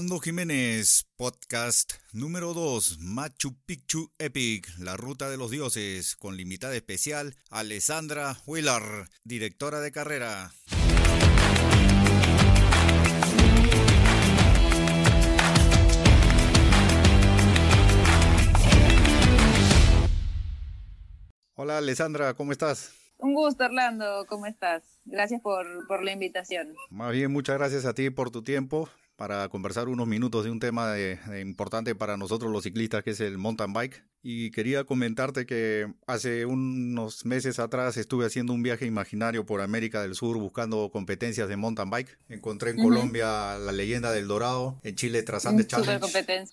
Orlando Jiménez, podcast número 2, Machu Picchu Epic, la ruta de los dioses, con limitada especial, Alessandra Wheeler, directora de carrera. Hola Alessandra, ¿cómo estás? Un gusto, Orlando, ¿cómo estás? Gracias por, por la invitación. Más bien, muchas gracias a ti por tu tiempo para conversar unos minutos de un tema importante para nosotros los ciclistas, que es el mountain bike. Y quería comentarte que hace unos meses atrás estuve haciendo un viaje imaginario por América del Sur buscando competencias de mountain bike. Encontré en Colombia la leyenda del Dorado, en Chile Trasande Challenge,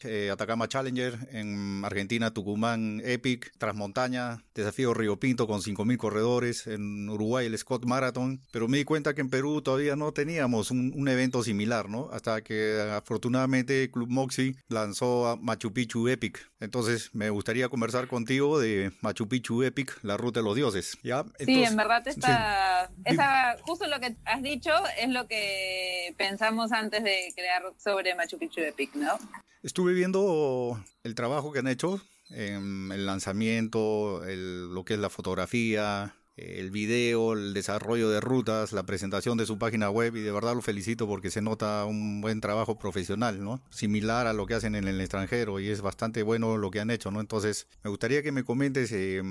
eh, Atacama Challenger, en Argentina Tucumán Epic, Transmontaña, Desafío Río Pinto con 5.000 corredores, en Uruguay el Scott Marathon. Pero me di cuenta que en Perú todavía no teníamos un, un evento similar, ¿no? Hasta que afortunadamente Club Moxie lanzó a Machu Picchu Epic. Entonces me gustaría conversar contigo de Machu Picchu Epic, la ruta de los dioses. ¿ya? sí, en verdad está, esa, justo lo que has dicho es lo que pensamos antes de crear sobre Machu Picchu Epic, ¿no? Estuve viendo el trabajo que han hecho, en el lanzamiento, lo que es la fotografía, el video, el desarrollo de rutas, la presentación de su página web y de verdad lo felicito porque se nota un buen trabajo profesional, ¿no? Similar a lo que hacen en el extranjero y es bastante bueno lo que han hecho, ¿no? Entonces, me gustaría que me comentes eh,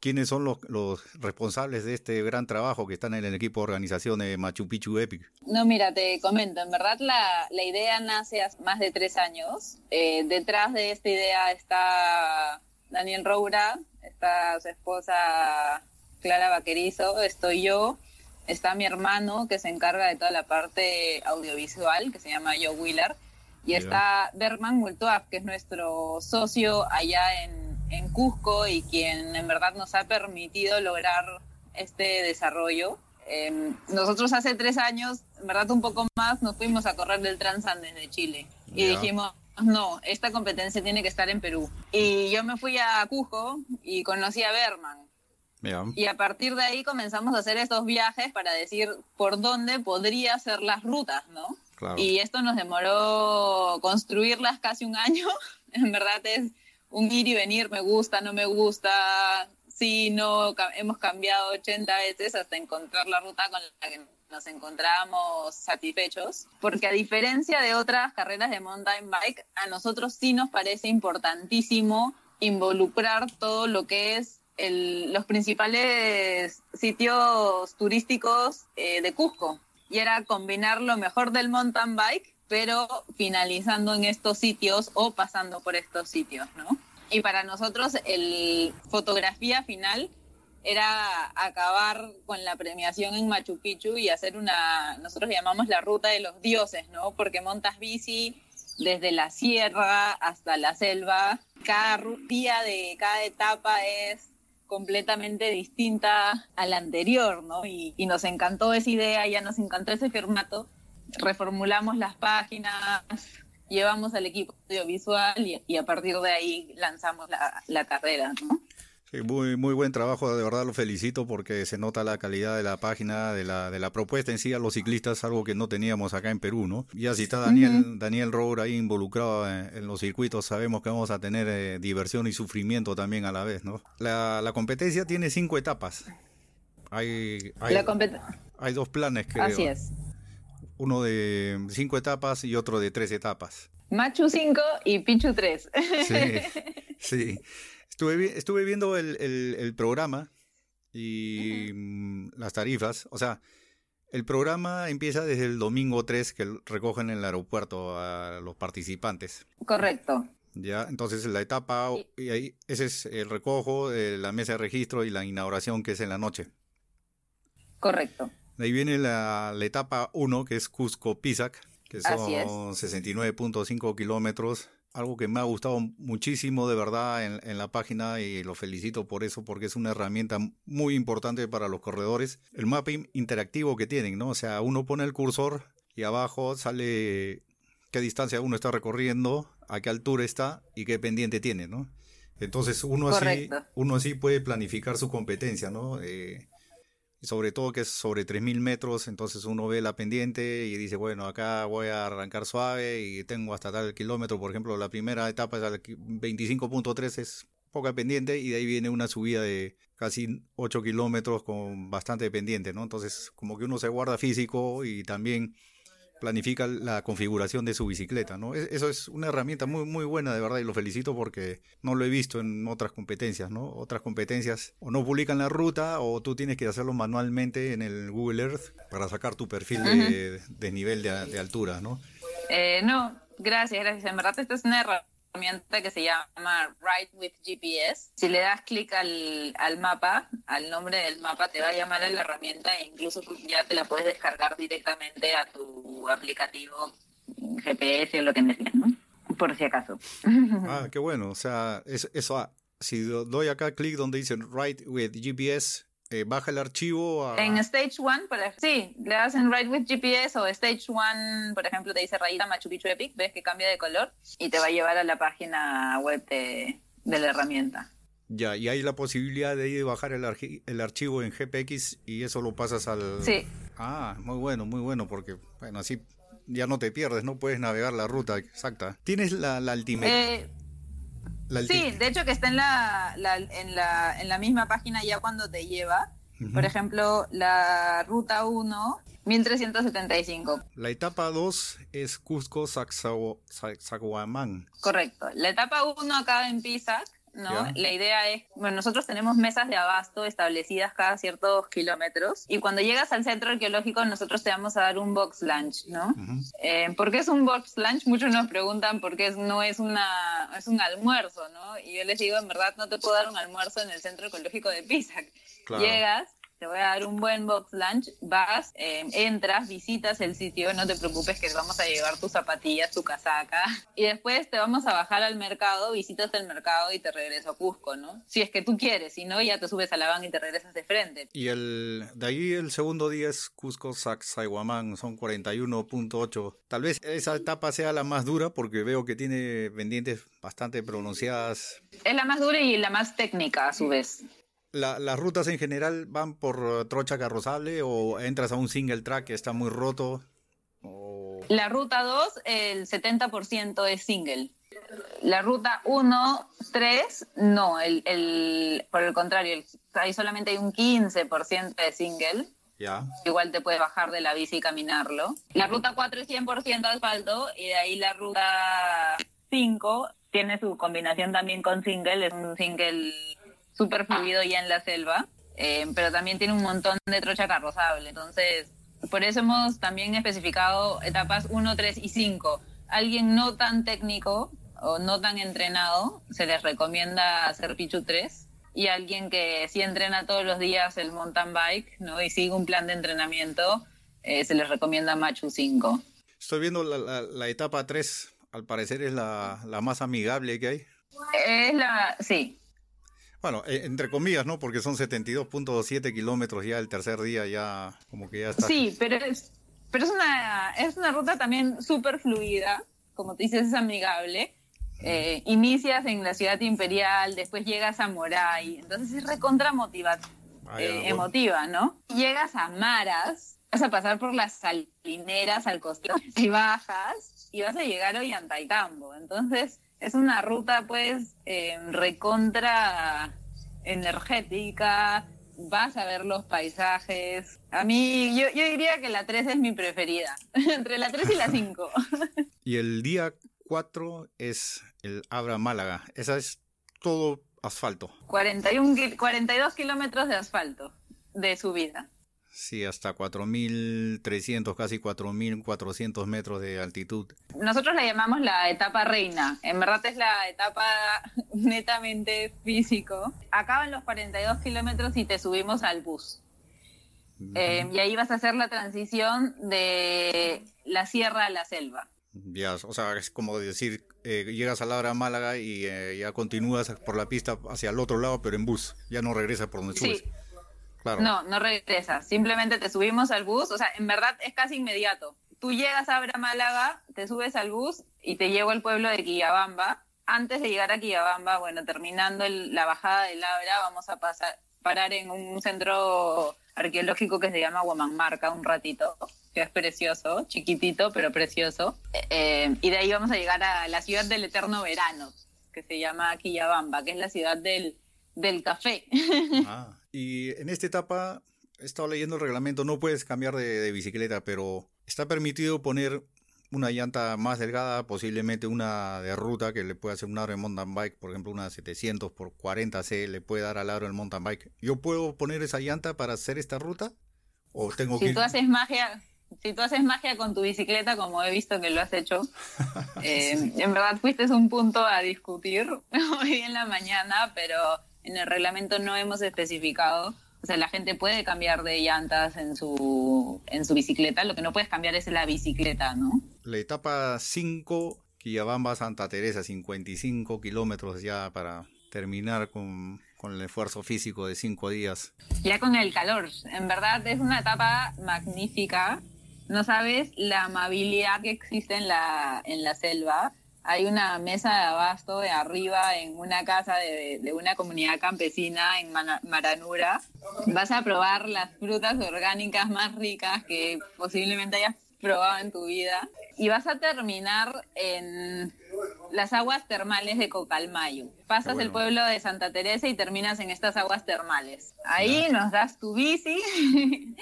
quiénes son los, los, responsables de este gran trabajo que están en el equipo de organización de Machu Picchu Epic. No, mira, te comento, en verdad la, la idea nace hace más de tres años. Eh, detrás de esta idea está Daniel Roura, está su esposa Clara Vaquerizo, estoy yo, está mi hermano que se encarga de toda la parte audiovisual, que se llama Joe Wheeler, y está Berman Multuaf, que es nuestro socio allá en, en Cusco y quien en verdad nos ha permitido lograr este desarrollo. Em, nosotros hace tres años, en verdad un poco más, nos fuimos a correr del Transandes de Chile y dijimos, no, esta competencia tiene que estar en Perú. Y yo me fui a Cusco y conocí a Berman. Y a partir de ahí comenzamos a hacer estos viajes para decir por dónde podría ser las rutas, ¿no? Y esto nos demoró construirlas casi un año. en verdad es un ir y venir, me gusta, no me gusta, sí, no, hemos cambiado 80 veces hasta encontrar la ruta con la que nos encontramos satisfechos, porque a diferencia de otras carreras de mountain bike, a nosotros sí nos parece importantísimo involucrar todo lo que es los principales sitios turísticos eh, de Cusco. Y era combinar lo mejor del mountain bike, pero finalizando en estos sitios o pasando por estos sitios, ¿no? Y para nosotros el fotografía final era acabar con la premiación en Machu Picchu y hacer una, nosotros llamamos la ruta de los dioses, ¿no? Porque montas bici desde la sierra hasta la selva. Cada día de cada etapa es completamente distinta a la anterior, ¿no? Y, nos encantó esa idea, ya nos encantó ese formato, reformulamos las páginas, llevamos al equipo audiovisual y, a partir de ahí lanzamos la, la carrera, ¿no? Muy, muy buen trabajo, de verdad lo felicito porque se nota la calidad de la página, de la, de la propuesta en sí a los ciclistas, algo que no teníamos acá en Perú, ¿no? Y así está Daniel, Daniel Rour ahí involucrado en, los circuitos, sabemos que vamos a tener eh, diversión y sufrimiento también a la vez, ¿no? La, la competencia tiene cinco etapas. Hay, hay, hay dos planes, creo. Así es. Uno de cinco etapas y otro de tres etapas. Machu 5 y Pichu 3. Sí, sí. Estuve, estuve viendo el, el, programa y mm, las tarifas. O sea, el programa empieza desde el domingo 3 que recogen en el aeropuerto a los participantes. Correcto. Ya, entonces la etapa, y ahí, ese es el recojo, la mesa de registro y la inauguración que es en la noche. Correcto. De ahí viene la, la etapa 1, que es Cusco-Pisac, que son 69.5 kilómetros algo que me ha gustado muchísimo de verdad en, la página y lo felicito por eso porque es una herramienta muy importante para los corredores. El mapping interactivo que tienen, ¿no? O sea, uno pone el cursor y abajo sale qué distancia uno está recorriendo, a qué altura está y qué pendiente tiene, ¿no? Entonces uno así, uno así puede planificar su competencia, ¿no? Eh, y sobre todo que es sobre 3.000 metros, entonces uno ve la pendiente y dice, bueno, acá voy a arrancar suave y tengo hasta tal kilómetro, por ejemplo, la primera etapa es al 25.3, es poca pendiente y de ahí viene una subida de casi 8 kilómetros con bastante pendiente, ¿no? Entonces, como que uno se guarda físico y también planifica la configuración de su bicicleta, ¿no? Eso es una herramienta muy, muy buena, de verdad, y lo felicito porque no lo he visto en otras competencias, ¿no? Otras competencias o no publican la ruta o tú tienes que hacerlo manualmente en el Google Earth para sacar tu perfil de, nivel de, altura, ¿no? Eh, no, gracias, gracias. En verdad, esto es una herramienta que se llama Ride with GPS. Si le das clic al, al, mapa, al nombre del mapa, te va a llamar a la herramienta e incluso ya te la puedes descargar directamente a tu aplicativo GPS o lo que me ¿no? Por si acaso. Ah, qué bueno. O sea, eso, ah, si doy acá clic donde dice Ride with GPS, eh, baja el archivo En Stage 1, sí, le das en Write with GPS o Stage 1, por ejemplo, te dice rayita Machu Picchu Epic, ves que cambia de color y te va a llevar a la página web de, la herramienta. Ya, y hay la posibilidad de ir a bajar el, el archivo en GPX y eso lo pasas al... Sí. Ah, muy bueno, muy bueno, porque, bueno, así ya no te pierdes, no puedes navegar la ruta exacta. ¿Tienes la, la Eh, sí, de hecho que está en la, en, la, en la misma página ya cuando te lleva. Por ejemplo, la ruta 1, 1375. La etapa 2 es Cusco-Sacsayhuamán. Correcto. La etapa 1 acaba en Pisac ¿no? La idea es, bueno, nosotros tenemos mesas de abasto establecidas cada ciertos kilómetros y cuando llegas al centro arqueológico nosotros te vamos a dar un box lunch, ¿no? Eh, ¿Por qué es un box lunch? Muchos nos preguntan por qué no es, una, es un almuerzo, ¿no? Y yo les digo, en verdad no te puedo dar un almuerzo en el centro arqueológico de Pisac. Llegas, te voy a dar un buen box lunch, vas, eh, entras, visitas el sitio, no te preocupes que vamos a llevar tus zapatillas, tu casaca, y después te vamos a bajar al mercado, visitas el mercado y te regreso a Cusco, ¿no? Si es que tú quieres, si no, ya te subes a la van y te regresas de frente. Y el, de ahí el segundo día es Cusco Sacsayhuamán, son 41.8. Tal vez esa etapa sea la más dura porque veo que tiene pendientes bastante pronunciadas. Es la más dura y la más técnica a su vez las rutas en general van por trocha carrozable o entras a un single track que está muy roto? La ruta 2, el 70% es single. La ruta 1, 3, no, el, el, por el contrario, ahí solamente hay un 15% de single. Ya. Igual te puedes bajar de la bici y caminarlo. La ruta 4 es 100% asfalto y de ahí la ruta 5 tiene su combinación también con single, es un single súper fluido ya en la selva, eh, pero también tiene un montón de trocha carrozable. Entonces, por eso hemos también especificado etapas 1, 3 y 5. Alguien no tan técnico o no tan entrenado, se les recomienda hacer Pichu 3. Y alguien que sí entrena todos los días el mountain bike ¿no? y sigue un plan de entrenamiento, eh, se les recomienda Machu 5. Estoy viendo la, la, etapa 3, al parecer es la, la, más amigable que hay. Es la, sí, bueno, eh, entre comillas, ¿no? Porque son 72.7 kilómetros ya el tercer día, ya como que ya está. Sí, pero es, pero es, una, es una ruta también súper fluida, como te dices, es amigable. Eh, inicias en la ciudad imperial, después llegas a Moray, entonces es recontra motiva, eh, emotiva, ¿no? Llegas a Maras, vas a pasar por las salineras al costado y bajas y vas a llegar hoy a Antaitambo. Entonces es una ruta pues eh, recontra energética, vas a ver los paisajes. A mí, yo, yo diría que la 3 es mi preferida, entre la 3 y la 5. y el día 4 es el Abra Málaga, esa es todo asfalto. 41, 42 kilómetros de asfalto de subida. Sí, hasta 4.300, casi 4.400 metros de altitud. Nosotros la llamamos la etapa reina. En verdad es la etapa netamente físico. Acaban los 42 kilómetros y te subimos al bus. Eh, y ahí vas a hacer la transición de la sierra a la selva. Ya, o sea, es como decir, eh, llegas a la Málaga y eh, ya continúas por la pista hacia el otro lado, pero en bus. Ya no regresas por donde subes. No, no regresas. Simplemente te subimos al bus. O sea, en verdad es casi inmediato. Tú llegas a Abra Málaga, te subes al bus y te llevo al pueblo de Quillabamba. Antes de llegar a Quillabamba, bueno, terminando la bajada del Abra, vamos a pasar, parar en un centro arqueológico que se llama Huamanmarca un ratito, que es precioso, chiquitito, pero precioso. Eh, y de ahí vamos a llegar a la ciudad del eterno verano, que se llama Quillabamba, que es la ciudad del, del café. Ah, y en esta etapa, he estado leyendo el reglamento, no puedes cambiar de bicicleta, pero está permitido poner una llanta más delgada, posiblemente una de ruta que le puede hacer un aro de mountain bike, por ejemplo una 700 por 40C le puede dar al aro del mountain bike. ¿Yo puedo poner esa llanta para hacer esta ruta? ¿O tengo si que... tú haces magia, si tú haces magia con tu bicicleta, como he visto que lo has hecho, eh, en verdad fuiste un punto a discutir hoy en la mañana, pero en el reglamento no hemos especificado o sea, la gente puede cambiar de llantas en su, en su bicicleta, lo que no puedes cambiar es la bicicleta, ¿no? La etapa 5, Quillabamba Santa Teresa, 55 kilómetros ya para terminar con, con el esfuerzo físico de 5 días. Ya con el calor, en verdad es una etapa magnífica. No sabes la amabilidad que existe en la, en la selva hay una mesa de abasto de arriba en una casa de, una comunidad campesina en Maranura. Vas a probar las frutas orgánicas más ricas que posiblemente hayas probado en tu vida. Y vas a terminar en las aguas termales de Cocalmayo. Pasas el pueblo de Santa Teresa y terminas en estas aguas termales. Ahí nos das tu bici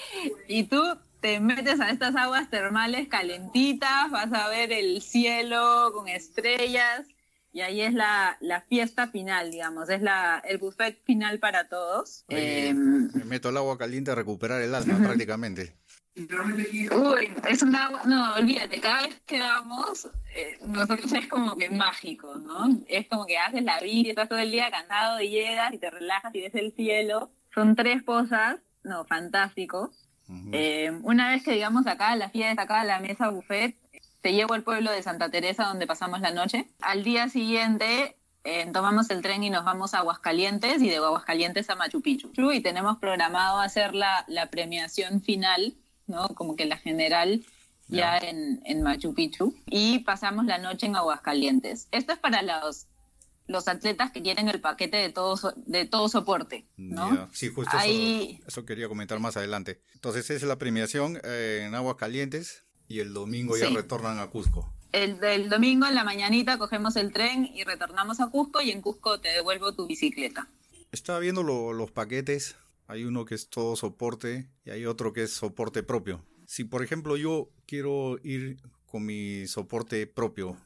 y tú te metes a estas aguas termales calentitas, vas a ver el cielo con estrellas y ahí es la, la fiesta final, digamos, es la, el buffet final para todos. Em, me meto al agua caliente a recuperar el alma prácticamente. Uy, es un agua, no, olvídate, cada vez que vamos, eh, nosotros es como que mágico, ¿no? Es como que haces la vida, estás todo el día cansado y llegas y te relajas y ves el cielo. Son tres cosas, no, fantástico. Eh, una vez que digamos acá la fiesta, acá la mesa buffet, te llevo al pueblo de Santa Teresa donde pasamos la noche. Al día siguiente eh, tomamos el tren y nos vamos a Aguascalientes y de Aguascalientes a Machu Picchu. Y tenemos programado hacer la, la premiación final, ¿no? Como que la general ya en, en Machu Picchu. Y pasamos la noche en Aguascalientes. Esto es para los los atletas que quieren el paquete de todo, de todo soporte, ¿no? Sí, justo eso, quería comentar más adelante. Entonces es la premiación eh, en Aguas Calientes y el domingo ya retornan a Cusco. El, el, domingo en la mañanita cogemos el tren y retornamos a Cusco y en Cusco te devuelvo tu bicicleta. Estaba viendo los paquetes, hay uno que es todo soporte y hay otro que es soporte propio. Si por ejemplo yo quiero ir con mi soporte propio,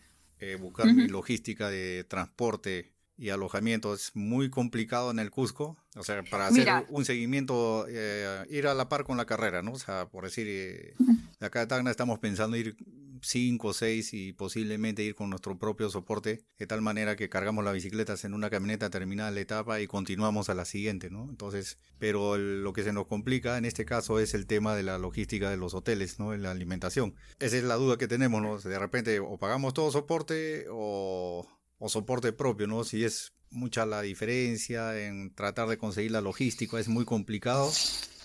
eh, buscar mi logística de transporte y alojamiento es muy complicado en el Cusco. O sea, para hacer un seguimiento, eh, ir a la par con la carrera, ¿no? O sea, por decir, eh, de acá de Tacna estamos pensando ir cinco, seis y posiblemente ir con nuestro propio soporte, de tal manera que cargamos las bicicletas en una camioneta terminada la etapa y continuamos a la siguiente, ¿no? Entonces, pero lo que se nos complica en este caso es el tema de la logística de los hoteles, ¿no? En la alimentación. Esa es la duda que tenemos, ¿no? De repente o pagamos todo soporte o, o soporte propio, ¿no? Si es mucha la diferencia en tratar de conseguir la logística, es muy complicado.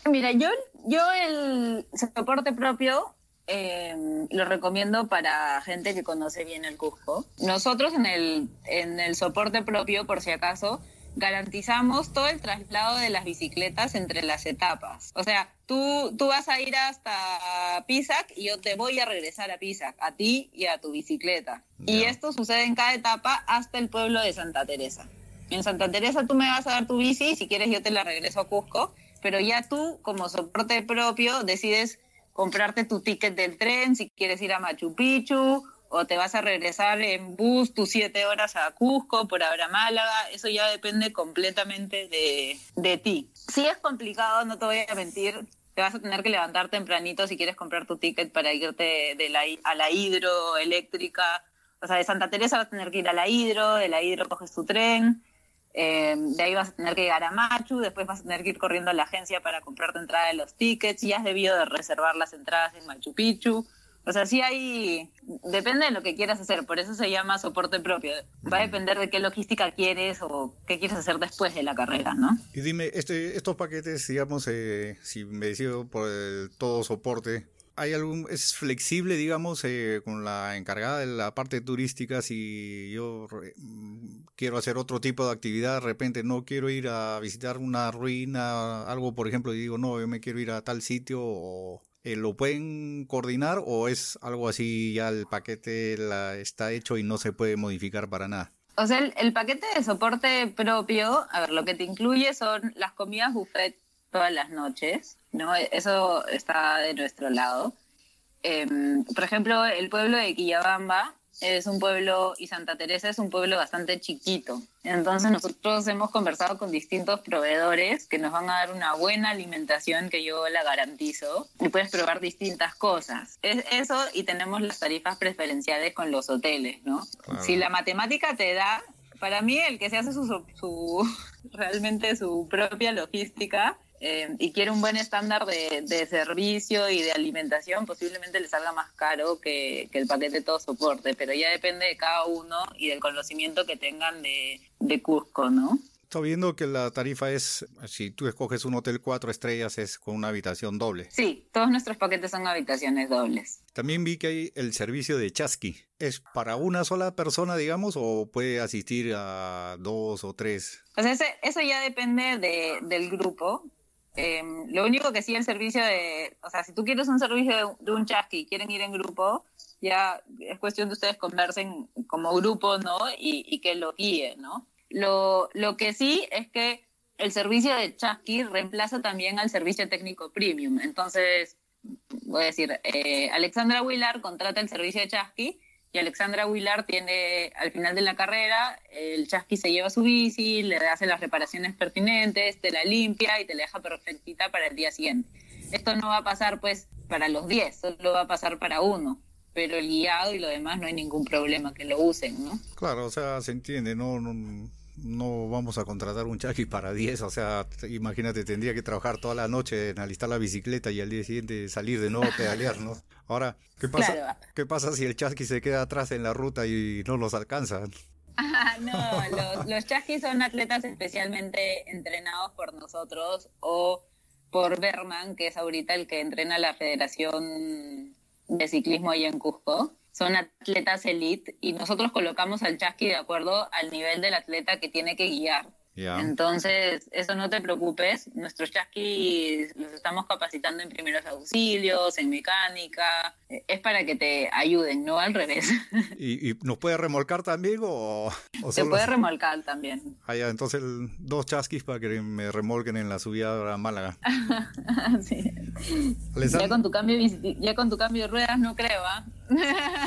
Mira, yo, yo el soporte propio Em, lo recomiendo para gente que conoce bien el Cusco. Nosotros en el, en el soporte propio, por si acaso, garantizamos todo el traslado de las bicicletas entre las etapas. O sea, tú, tú vas a ir hasta Pisac y yo te voy a regresar a Pisac, a ti y a tu bicicleta. Y esto sucede en cada etapa hasta el pueblo de Santa Teresa. En Santa Teresa tú me vas a dar tu bici, si quieres yo te la regreso a Cusco, pero ya tú como soporte propio decides comprarte tu ticket del tren si quieres ir a Machu Picchu o te vas a regresar en bus tus siete horas a Cusco por ahora Málaga, eso ya depende completamente de, de ti. Si es complicado, no te voy a mentir, te vas a tener que levantar tempranito si quieres comprar tu ticket para irte de la, a la hidroeléctrica. O sea, de Santa Teresa vas a tener que ir a la hidro, de la hidro coges tu tren, eh, de ahí vas a tener que llegar a Machu, después vas a tener que ir corriendo a la agencia para comprar tu entrada de los tickets, y has debido de reservar las entradas en Machu Picchu. O sea, sí hay, depende de lo que quieras hacer, por eso se llama soporte propio. Va a depender de qué logística quieres o qué quieres hacer después de la carrera, ¿no? Y dime, este, estos paquetes, digamos, eh, si me decido por el todo soporte, hay algún, es flexible, digamos, eh, con la encargada de la parte turística. Si yo mm, quiero hacer otro tipo de actividad, de repente no quiero ir a visitar una ruina, algo, por ejemplo, y digo, no, yo me quiero ir a tal sitio, o eh, ¿lo pueden coordinar o es algo así, ya el paquete la, está hecho y no se puede modificar para nada? O sea, el, paquete de soporte propio, a ver, lo que te incluye son las comidas buffet todas las noches, ¿no? Eso está de nuestro lado. Em, por ejemplo, el pueblo de Quillabamba es un pueblo y Santa Teresa es un pueblo bastante chiquito. Entonces nosotros hemos conversado con distintos proveedores que nos van a dar una buena alimentación que yo la garantizo y puedes probar distintas cosas. Es eso y tenemos las tarifas preferenciales con los hoteles, ¿no? Si la matemática te da, para mí el que se hace su, su realmente su propia logística eh, y quiere un buen estándar de, servicio y de alimentación, posiblemente le salga más caro que, el paquete todo soporte, pero ya depende de cada uno y del conocimiento que tengan de, de Cusco, ¿no? Estoy viendo que la tarifa es, si tú escoges un hotel cuatro estrellas, es con una habitación doble. Sí, todos nuestros paquetes son habitaciones dobles. También vi que hay el servicio de chasqui. ¿Es para una sola persona, digamos, o puede asistir a dos o tres? Pues eso ya depende de, del grupo. Em, lo único que sí el servicio de, o sea, si tú quieres un servicio de, un chasqui y quieren ir en grupo, ya es cuestión de ustedes conversen como grupo, ¿no? Y, que lo guíen, ¿no? Lo, lo que sí es que el servicio de chasqui reemplaza también al servicio técnico premium. Entonces, voy a decir, eh, Alexandra Willard contrata el servicio de chasqui y Alexandra Willard tiene, al final de la carrera, el chasqui se lleva su bici, le hace las reparaciones pertinentes, te la limpia y te la deja perfectita para el día siguiente. Esto no va a pasar pues para los 10, solo va a pasar para uno pero el guiado y lo demás no hay ningún problema que lo usen, ¿no? Claro, o sea, se entiende, no, no, no vamos a contratar un chasqui para 10, o sea, imagínate, tendría que trabajar toda la noche en alistar la bicicleta y al día siguiente salir de nuevo a pedalear, ¿no? Ahora, ¿qué pasa, ¿qué pasa si el chasqui se queda atrás en la ruta y no los alcanza? Ah, no, los, los chasquis son atletas especialmente entrenados por nosotros o por Berman, que es ahorita el que entrena la Federación de Ciclismo ahí en Cusco son atletas elite y nosotros colocamos al chasqui de acuerdo al nivel del atleta que tiene que guiar. Entonces, eso no te preocupes. Nuestros chasquis los estamos capacitando en primeros auxilios, en mecánica. Es para que te ayuden, no al revés. ¿Y, nos puede remolcar también o, Se puede remolcar también. Ah, ya, entonces dos chasquis para que me remolquen en la subida a Málaga. sí. Ya con, tu cambio, ya con tu cambio de ruedas no creo, ¿ah?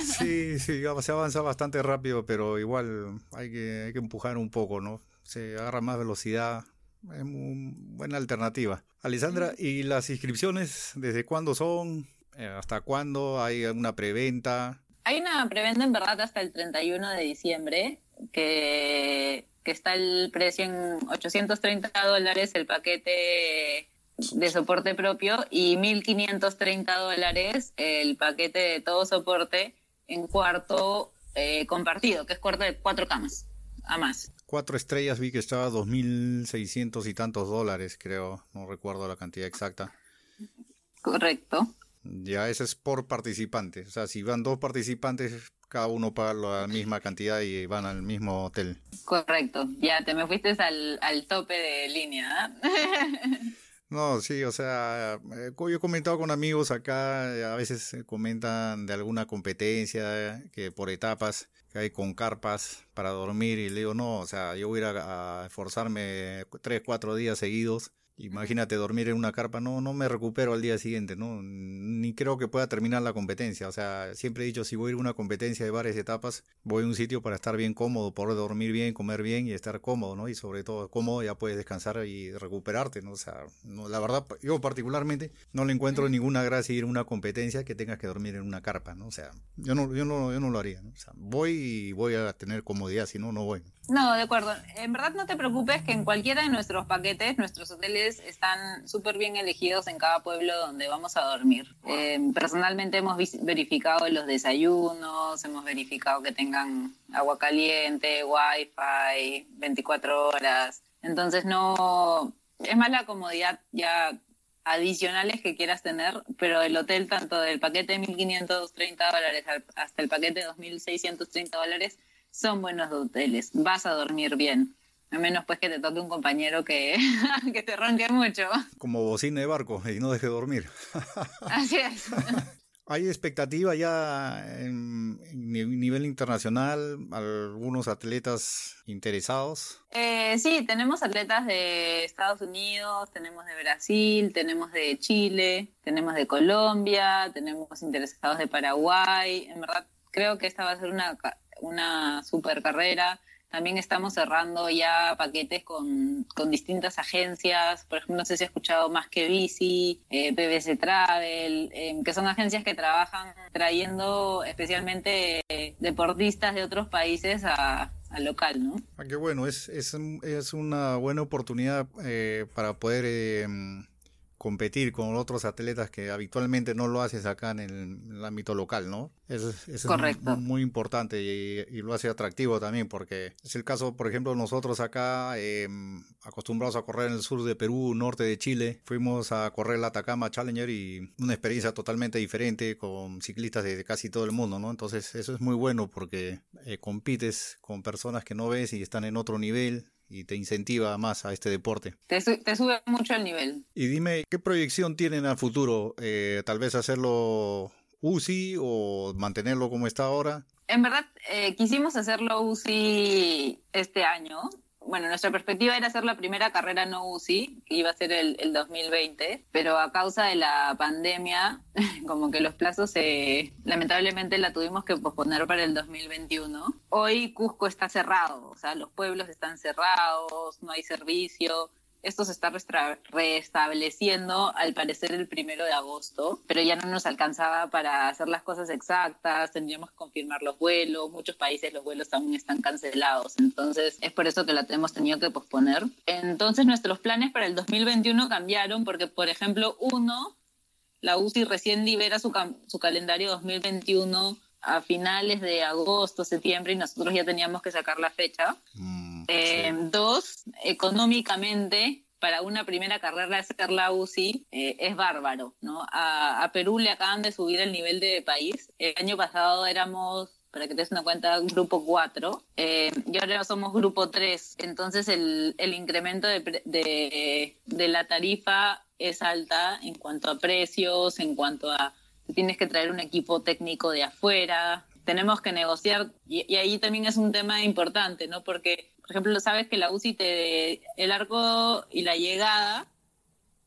sí, sí, se avanza bastante rápido, pero igual hay que, hay que empujar un poco, ¿no? Se agarra más velocidad, es una buena alternativa. Alessandra, ¿y las inscripciones desde cuándo son? Eh, ¿Hasta cuándo? ¿Hay una preventa? Hay una preventa en verdad hasta el 31 de diciembre, que, que está el precio en 830 dólares el paquete de soporte propio y 1.530 dólares el paquete de todo soporte en cuarto eh, compartido, que es cuarto de cuatro camas, a más. Cuatro estrellas vi que estaba 2.600 y tantos dólares, creo, no recuerdo la cantidad exacta. Correcto. Ya, ese es por participante. O sea, si van dos participantes, cada uno paga la misma cantidad y van al mismo hotel. Correcto. Ya, te me fuiste al, al tope de línea. ¿eh? No, sí, o sea, eh, yo he comentado con amigos acá, eh, a veces comentan de alguna competencia que por etapas que hay con carpas para dormir y le digo, no, o sea, yo voy a esforzarme tres, cuatro días seguidos Imagínate dormir en una carpa, no, no me recupero al día siguiente, ¿no? Ni creo que pueda terminar la competencia. O sea, siempre he dicho, si voy a ir a una competencia de varias etapas, voy a un sitio para estar bien cómodo, poder dormir bien, comer bien y estar cómodo, ¿no? Y sobre todo cómodo ya puedes descansar y recuperarte, ¿no? O sea, no, la verdad, yo particularmente no le encuentro ninguna gracia ir a una competencia que tengas que dormir en una carpa, ¿no? O sea, yo no, yo no, yo no lo haría, ¿no? O sea, voy y voy a tener comodidad, si no, no voy. No, de acuerdo. En verdad no te preocupes que en cualquiera de nuestros paquetes, nuestros hoteles están súper bien elegidos en cada pueblo donde vamos a dormir. Eh, personalmente hemos verificado los desayunos, hemos verificado que tengan agua caliente, wifi, 24 horas. Entonces no, es más la comodidad ya adicionales que quieras tener, pero el hotel, tanto del paquete de 1.530 dólares hasta el paquete de 2.630 dólares, son buenos hoteles. Vas a dormir bien. A menos pues que te toque un compañero que, que te ronque mucho. Como bocina de barco y no deje dormir. Así es. ¿Hay expectativa ya en, nivel internacional? ¿Algunos atletas interesados? Eh, sí, tenemos atletas de Estados Unidos, tenemos de Brasil, tenemos de Chile, tenemos de Colombia, tenemos interesados de Paraguay. En verdad, creo que esta va a ser una, una super carrera. También estamos cerrando ya paquetes con, distintas agencias, por ejemplo, no sé si he escuchado más que Bici, eh, Travel, em, que son agencias que trabajan trayendo especialmente eh, deportistas de otros países a, al local, ¿no? Ah, qué bueno, es, es, es una buena oportunidad eh, para poder em, competir con otros atletas que habitualmente no lo haces acá en el, ámbito local, ¿no? Eso, es muy, importante y, lo hace atractivo también porque es el caso, por ejemplo, nosotros acá em, acostumbrados a correr en el sur de Perú, norte de Chile, fuimos a correr la Atacama Challenger y una experiencia totalmente diferente con ciclistas de casi todo el mundo, ¿no? Entonces eso es muy bueno porque eh, compites con personas que no ves y están en otro nivel y te incentiva más a este deporte. Te, sube mucho el nivel. Y dime, ¿qué proyección tienen al futuro? Eh, ¿Tal vez hacerlo UCI o mantenerlo como está ahora? En verdad, eh, quisimos hacerlo UCI este año, bueno, nuestra perspectiva era hacer la primera carrera no UCI, que iba a ser el, el 2020, pero a causa de la pandemia, como que los plazos se, lamentablemente la tuvimos que posponer para el 2021. Hoy Cusco está cerrado, o sea, los pueblos están cerrados, no hay servicio, esto se está restableciendo al parecer el primero de agosto, pero ya no nos alcanzaba para hacer las cosas exactas, tendríamos que confirmar los vuelos, muchos países los vuelos también están cancelados, entonces es por eso que la hemos tenido que posponer. Entonces nuestros planes para el 2021 cambiaron porque, por ejemplo, uno, la UCI recién libera su, su calendario 2021 a finales de agosto, septiembre, y nosotros ya teníamos que sacar la fecha. Mm, eh, dos, económicamente, para una primera carrera hacer la UCI eh, es bárbaro, ¿no? A, Perú le acaban de subir el nivel de país. El año pasado éramos, para que te des una cuenta, grupo 4 eh, y ahora somos grupo 3. Entonces el, el incremento de, de, de la tarifa es alta en cuanto a precios, en cuanto a tienes que traer un equipo técnico de afuera, tenemos que negociar, y, ahí también es un tema importante, ¿no? Porque, por ejemplo, sabes que la UCI, te, el arco y la llegada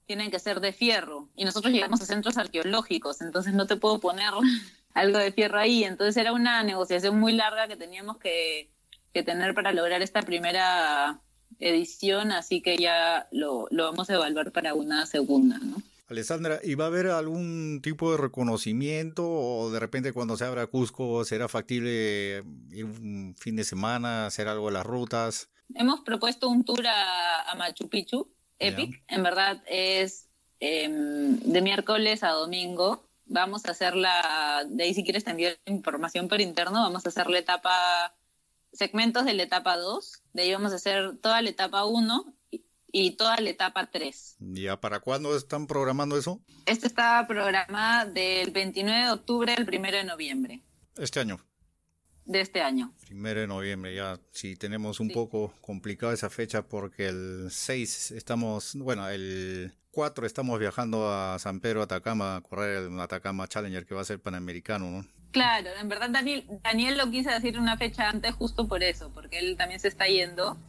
tienen que ser de fierro, y nosotros llegamos a centros arqueológicos, entonces no te puedo poner algo de fierro ahí, entonces era una negociación muy larga que teníamos que, que tener para lograr esta primera edición, así que ya lo, lo vamos a evaluar para una segunda, ¿no? Alessandra, ¿y va a haber algún tipo de reconocimiento o de repente cuando se abra Cusco será factible ir un fin de semana, hacer algo de las rutas? Hemos propuesto un tour a, Machu Picchu, Epic. En verdad es em, de miércoles a domingo. Vamos a hacer la, de ahí si quieres te envío información por interno, vamos a hacer la etapa, segmentos de la etapa 2, de ahí vamos a hacer toda la etapa 1 y toda la etapa 3. ¿Ya para cuándo están programando eso? Este está programada del 29 de octubre al 1 de noviembre. ¿Este año? De este año. 1 de noviembre, ya sí tenemos un poco complicada esa fecha porque el 6 estamos, bueno, el 4 estamos viajando a San Pedro, Atacama, a correr el Atacama Challenger que va a ser panamericano, ¿no? Claro, en verdad Daniel, Daniel lo quise decir una fecha antes justo por eso, porque él también se está yendo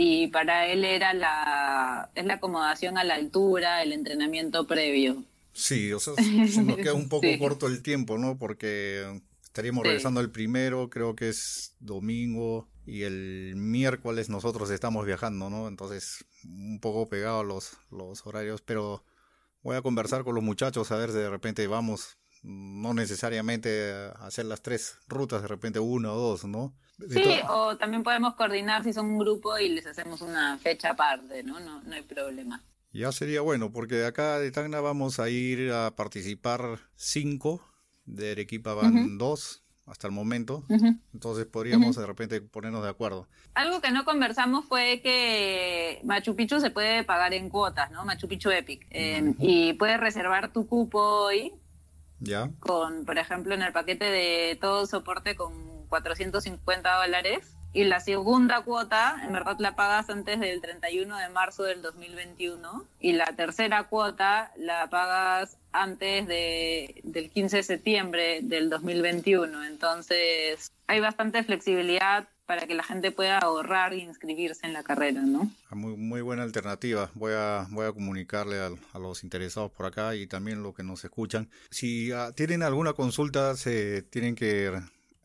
y para él era la, es la acomodación a la altura, el entrenamiento previo. Sí, o sea, se nos queda un poco corto el tiempo, ¿no? Porque estaríamos regresando el primero, creo que es domingo, y el miércoles nosotros estamos viajando, ¿no? Entonces, un poco pegado los, los horarios, pero voy a conversar con los muchachos a ver si de repente vamos, no necesariamente a hacer las tres rutas, de repente una o dos, ¿no? Sí, o también podemos coordinar si son un grupo y les hacemos una fecha aparte, ¿no? No, no hay problema. Ya sería bueno, porque de acá de Tacna vamos a ir a participar cinco, de Arequipa van dos, hasta el momento. Entonces podríamos de repente ponernos de acuerdo. Algo que no conversamos fue que Machu Picchu se puede pagar en cuotas, ¿no? Machu Picchu Epic. Eh, y puedes reservar tu cupo hoy. Ya. Con, por ejemplo, en el paquete de todo soporte con 450 dólares y la segunda cuota, en verdad la pagas antes del 31 de marzo del 2021 y la tercera cuota la pagas antes de, del 15 de septiembre del 2021. Entonces hay bastante flexibilidad para que la gente pueda ahorrar e inscribirse en la carrera, ¿no? Ah, muy, muy buena alternativa. Voy a, voy a comunicarle a, los interesados por acá y también los que nos escuchan. Si ah, tienen alguna consulta, se tienen que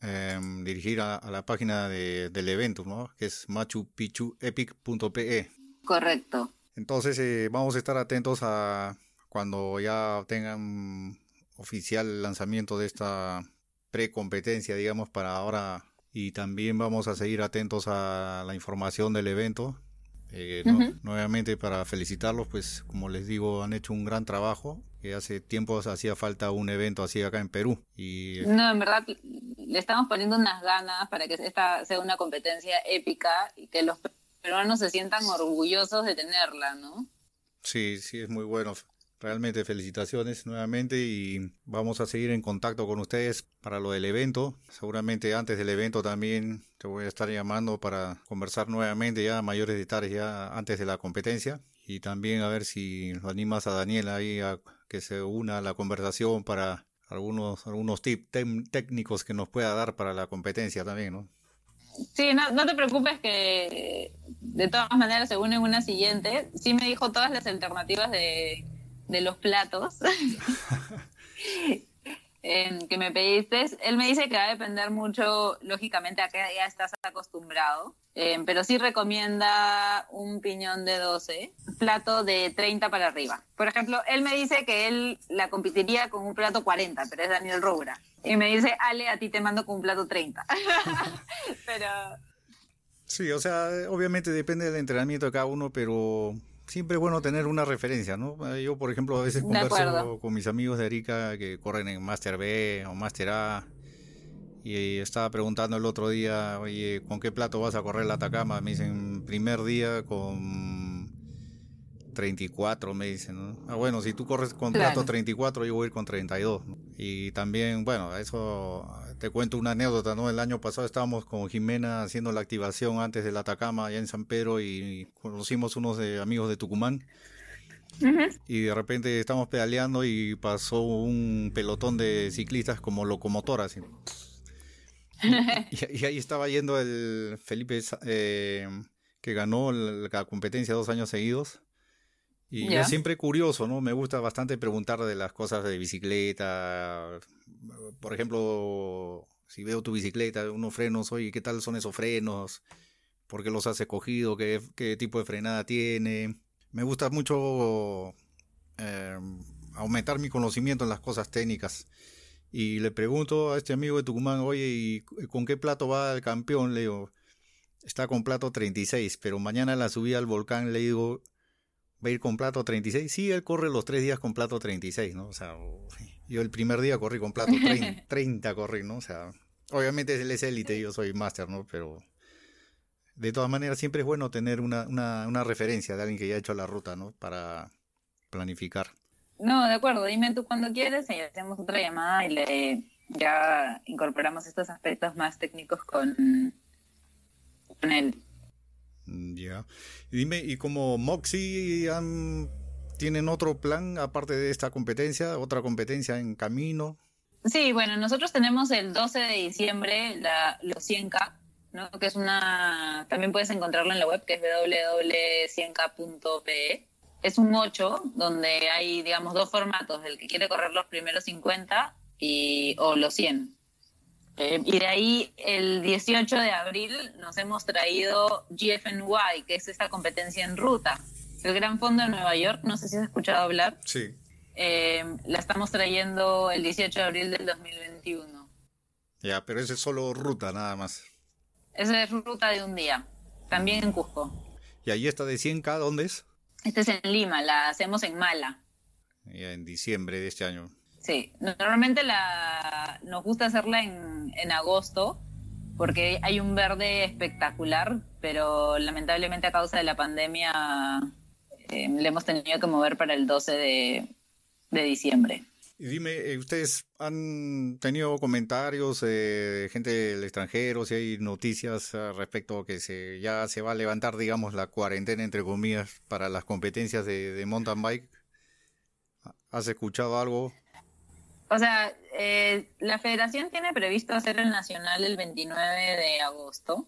Em, dirigir a, la página del evento, ¿no? Que es machupicchuepic.pe. Correcto. Entonces eh, vamos a estar atentos a cuando ya tengan oficial el lanzamiento de esta precompetencia, digamos, para ahora. Y también vamos a seguir atentos a la información del evento. Eh, nuevamente para felicitarlos, pues como les digo, han hecho un gran trabajo que hace tiempo hacía falta un evento así acá en Perú. Y... No, en verdad le estamos poniendo unas ganas para que esta sea una competencia épica y que los peruanos se sientan orgullosos de tenerla, ¿no? Sí, sí, es muy bueno. Realmente felicitaciones nuevamente y vamos a seguir en contacto con ustedes para lo del evento. Seguramente antes del evento también te voy a estar llamando para conversar nuevamente ya mayores detalles ya antes de la competencia y también a ver si lo animas a Daniel ahí a que se una a la conversación para algunos, algunos tips técnicos que nos pueda dar para la competencia también, ¿no? Sí, no, no, te preocupes que de todas maneras se une una siguiente. Sí me dijo todas las alternativas de, de los platos. que me pediste, él me dice que va a depender mucho, lógicamente, a qué ya estás acostumbrado, eh, pero sí recomienda un piñón de 12, plato de 30 para arriba. Por ejemplo, él me dice que él la competiría con un plato 40, pero es Daniel Roura. Y me dice, Ale, a ti te mando con un plato 30. pero... Sí, o sea, obviamente depende del entrenamiento de cada uno, pero siempre es bueno tener una referencia, ¿no? Eh, yo, por ejemplo, a veces converso con mis amigos de Arica que corren en Master B o Master A y estaba preguntando el otro día, oye, ¿con qué plato vas a correr la Atacama? Me dicen, primer día con 34, me dicen, ¿no? Ah, bueno, si tú corres con plato 34, yo voy a ir con 32. Y también, bueno, eso te cuento una anécdota, ¿no? El año pasado estábamos con Jimena haciendo la activación antes del Atacama allá en San Pedro y conocimos unos de, amigos de Tucumán. Y de repente estamos pedaleando y pasó un pelotón de ciclistas como locomotoras. y, ahí estaba yendo el Felipe eh, que ganó la competencia dos años seguidos. Y es siempre curioso, ¿no? Me gusta bastante preguntar de las cosas de bicicleta. Por ejemplo, si veo tu bicicleta, unos frenos, oye, ¿qué tal son esos frenos? ¿Por qué los has escogido? ¿Qué, qué tipo de frenada tiene? Me gusta mucho eh, aumentar mi conocimiento en las cosas técnicas. Y le pregunto a este amigo de Tucumán, oye, ¿y con qué plato va el campeón? Le digo, está con plato 36, pero mañana la subida al volcán le digo, va a ir con plato 36. Sí, él corre los tres días con plato 36, ¿no? O sea, yo el primer día corrí con plato 30, corrí, ¿no? O sea, obviamente él es élite y yo soy máster, ¿no? Pero de todas maneras siempre es bueno tener una, una, una referencia de alguien que ya ha hecho la ruta, ¿no? Para planificar. No, de acuerdo, dime tú cuando quieres y hacemos otra llamada y le ya incorporamos estos aspectos más técnicos con, con él. Mm, ya. Y dime, ¿y como Moxie tienen otro plan aparte de esta competencia, otra competencia en camino? Sí, bueno, nosotros tenemos el 12 de diciembre la, los 100K, ¿no? que es una, también puedes encontrarlo en la web, que es www.100k.pe. Es un 8, donde hay, digamos, dos formatos, el que quiere correr los primeros 50 y, o los 100. Eh, y de ahí, el 18 de abril, nos hemos traído GFNY, que es esta competencia en ruta. El Gran Fondo de Nueva York, no sé si has escuchado hablar. Sí. Eh, la estamos trayendo el 18 de abril del 2021. Ya, pero ese es solo ruta, nada más. Esa es ruta de un día, también en Cusco. ¿Y ahí está de 100K dónde es? Esta es en Lima, la hacemos en Mala. Ya en diciembre de este año. Sí, normalmente la, nos gusta hacerla en, en agosto porque hay un verde espectacular, pero lamentablemente a causa de la pandemia eh, le hemos tenido que mover para el 12 de, diciembre. Dime, eh, ¿ustedes han tenido comentarios eh, de gente del extranjero, si hay noticias respecto a que se, ya se va a levantar, digamos, la cuarentena, entre comillas, para las competencias de, de mountain bike? ¿Has escuchado algo? O sea, eh, la federación tiene previsto hacer el nacional el 29 de agosto.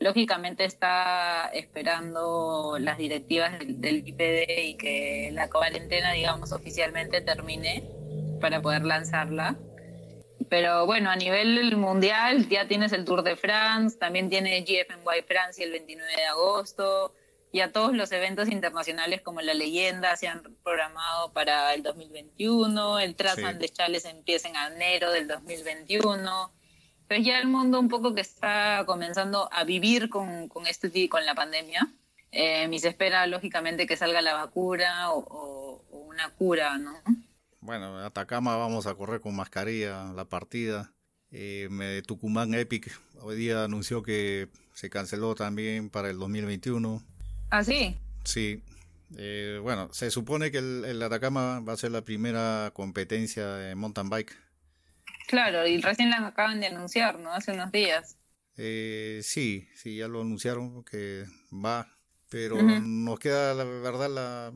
Lógicamente está esperando las directivas del, IPD y que la cuarentena, digamos, oficialmente termine para poder lanzarla. Pero bueno, a nivel mundial ya tienes el Tour de France, también tiene GFNY Francia el 29 de agosto, y a todos los eventos internacionales como la leyenda se han programado para el 2021, el Trazan de Chales empieza en enero del 2021. Pero ya el mundo un poco que está comenzando a vivir con, con este con la pandemia. Eh, y se espera lógicamente que salga la vacuna o, una cura, ¿no? Bueno, en Atacama vamos a correr con mascarilla la partida. Eh, Tucumán Epic hoy día anunció que se canceló también para el 2021. ¿Ah, sí? Sí. Eh, bueno, se supone que el, Atacama va a ser la primera competencia de mountain bike. Claro, y recién la acaban de anunciar, ¿no? Hace unos días. Eh, sí, sí, ya lo anunciaron que va, pero nos queda la verdad la,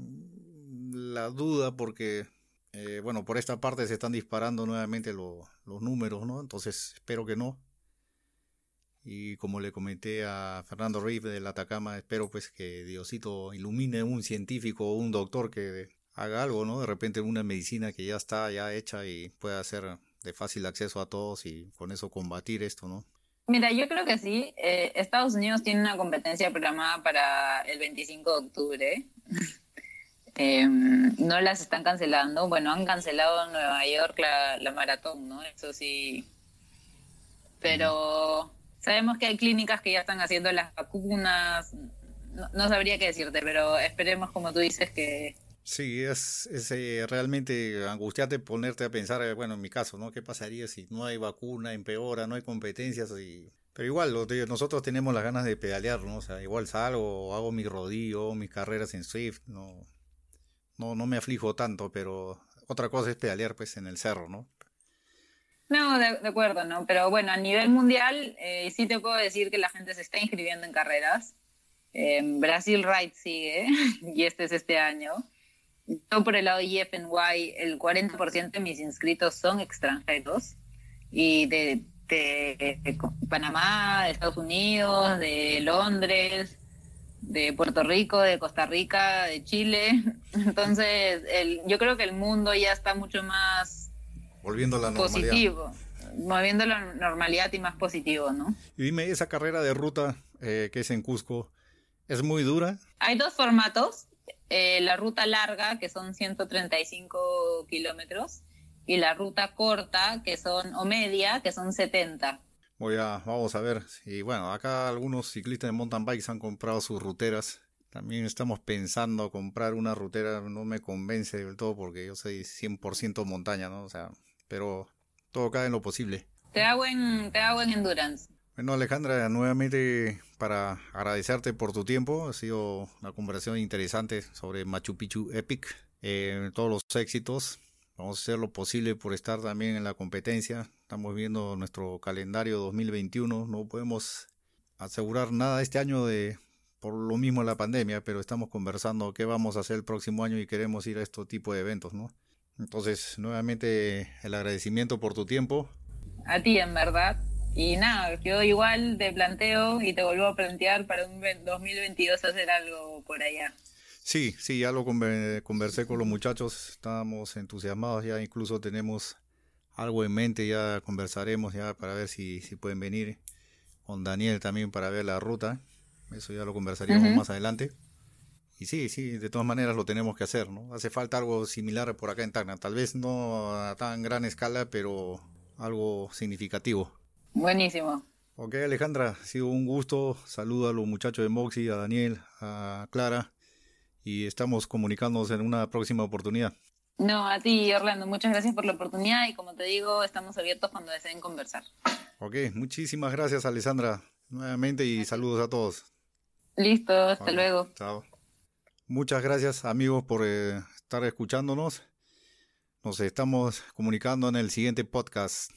la duda porque, eh, bueno, por esta parte se están disparando nuevamente los números, ¿no? Entonces espero que no. Y como le comenté a Fernando Riff del Atacama, espero pues que Diosito ilumine un científico o un doctor que haga algo, ¿no? De repente una medicina que ya está ya hecha y pueda ser de fácil acceso a todos y con eso combatir esto, ¿no? Mira, yo creo que sí. Eh, Estados Unidos tiene una competencia programada para el 25 de octubre. Em, no las están cancelando. Bueno, han cancelado en Nueva York la, la maratón, ¿no? Eso sí. Pero Sabemos que hay clínicas que ya están haciendo las vacunas. No, sabría qué decirte, pero esperemos, como tú dices, que... Sí, es, es eh, realmente angustiante ponerte a pensar, eh, bueno, en mi caso, ¿no? ¿Qué pasaría si no hay vacuna, empeora, no hay competencias? Y... Pero igual, nosotros tenemos las ganas de pedalear, ¿no? O sea, igual salgo, hago mi rodillo, mis carreras en Swift, no, no, no me aflijo tanto, pero otra cosa es pedalear, pues, en el cerro, ¿no? No, de, acuerdo, ¿no? Pero bueno, a nivel mundial eh, sí te puedo decir que la gente se está inscribiendo en carreras. Brasil Ride sigue, y este es este año. Yo por el lado de IFNY, el 40% de mis inscritos son extranjeros. Y de, Panamá, de Estados Unidos, de Londres, de Puerto Rico, de Costa Rica, de Chile. Entonces, el, yo creo que el mundo ya está mucho más Volviendo a la normalidad. Positivo, moviendo la normalidad y más positivo, ¿no? Y dime, esa carrera de ruta eh, que es en Cusco, ¿es muy dura? Hay dos formatos, eh, la ruta larga, que son 135 kilómetros, y la ruta corta, que son, o media, que son 70. Voy a, vamos a ver. Y bueno, acá algunos ciclistas de mountain bikes han comprado sus ruteras. También estamos pensando comprar una rutera, no me convence del todo porque yo soy 100% montaña, ¿no? O sea, pero todo cae en lo posible. Te hago en, te hago en endurance. Bueno, Alejandra, nuevamente para agradecerte por tu tiempo. Ha sido una conversación interesante sobre Machu Picchu Epic. Eh, todos los éxitos. Vamos a hacer lo posible por estar también en la competencia. Estamos viendo nuestro calendario 2021. No podemos asegurar nada este año de por lo mismo la pandemia, pero estamos conversando qué vamos a hacer el próximo año y queremos ir a este tipo de eventos, ¿no? Entonces, nuevamente el agradecimiento por tu tiempo. A ti, en verdad. Y nada, quedó igual, te planteo y te vuelvo a plantear para un 2022 hacer algo por allá. Sí, sí, ya lo conversé con los muchachos, estábamos entusiasmados, ya incluso tenemos algo en mente, ya conversaremos ya para ver si, si pueden venir con Daniel también para ver la ruta, eso ya lo conversaríamos más adelante. Y sí, sí, de todas maneras lo tenemos que hacer, ¿no? Hace falta algo similar por acá en Tacna, tal vez no a tan gran escala, pero algo significativo. Buenísimo. Ok, Alejandra, ha sido un gusto. Saluda a los muchachos de Moxie, a Daniel, a Clara, y estamos comunicándonos en una próxima oportunidad. No, a ti, Orlando, muchas gracias por la oportunidad y como te digo, estamos abiertos cuando deseen conversar. Ok, muchísimas gracias, Alejandra, nuevamente y saludos a todos. Listo, hasta luego. Chao. Muchas gracias amigos por eh, estar escuchándonos. Nos estamos comunicando en el siguiente podcast.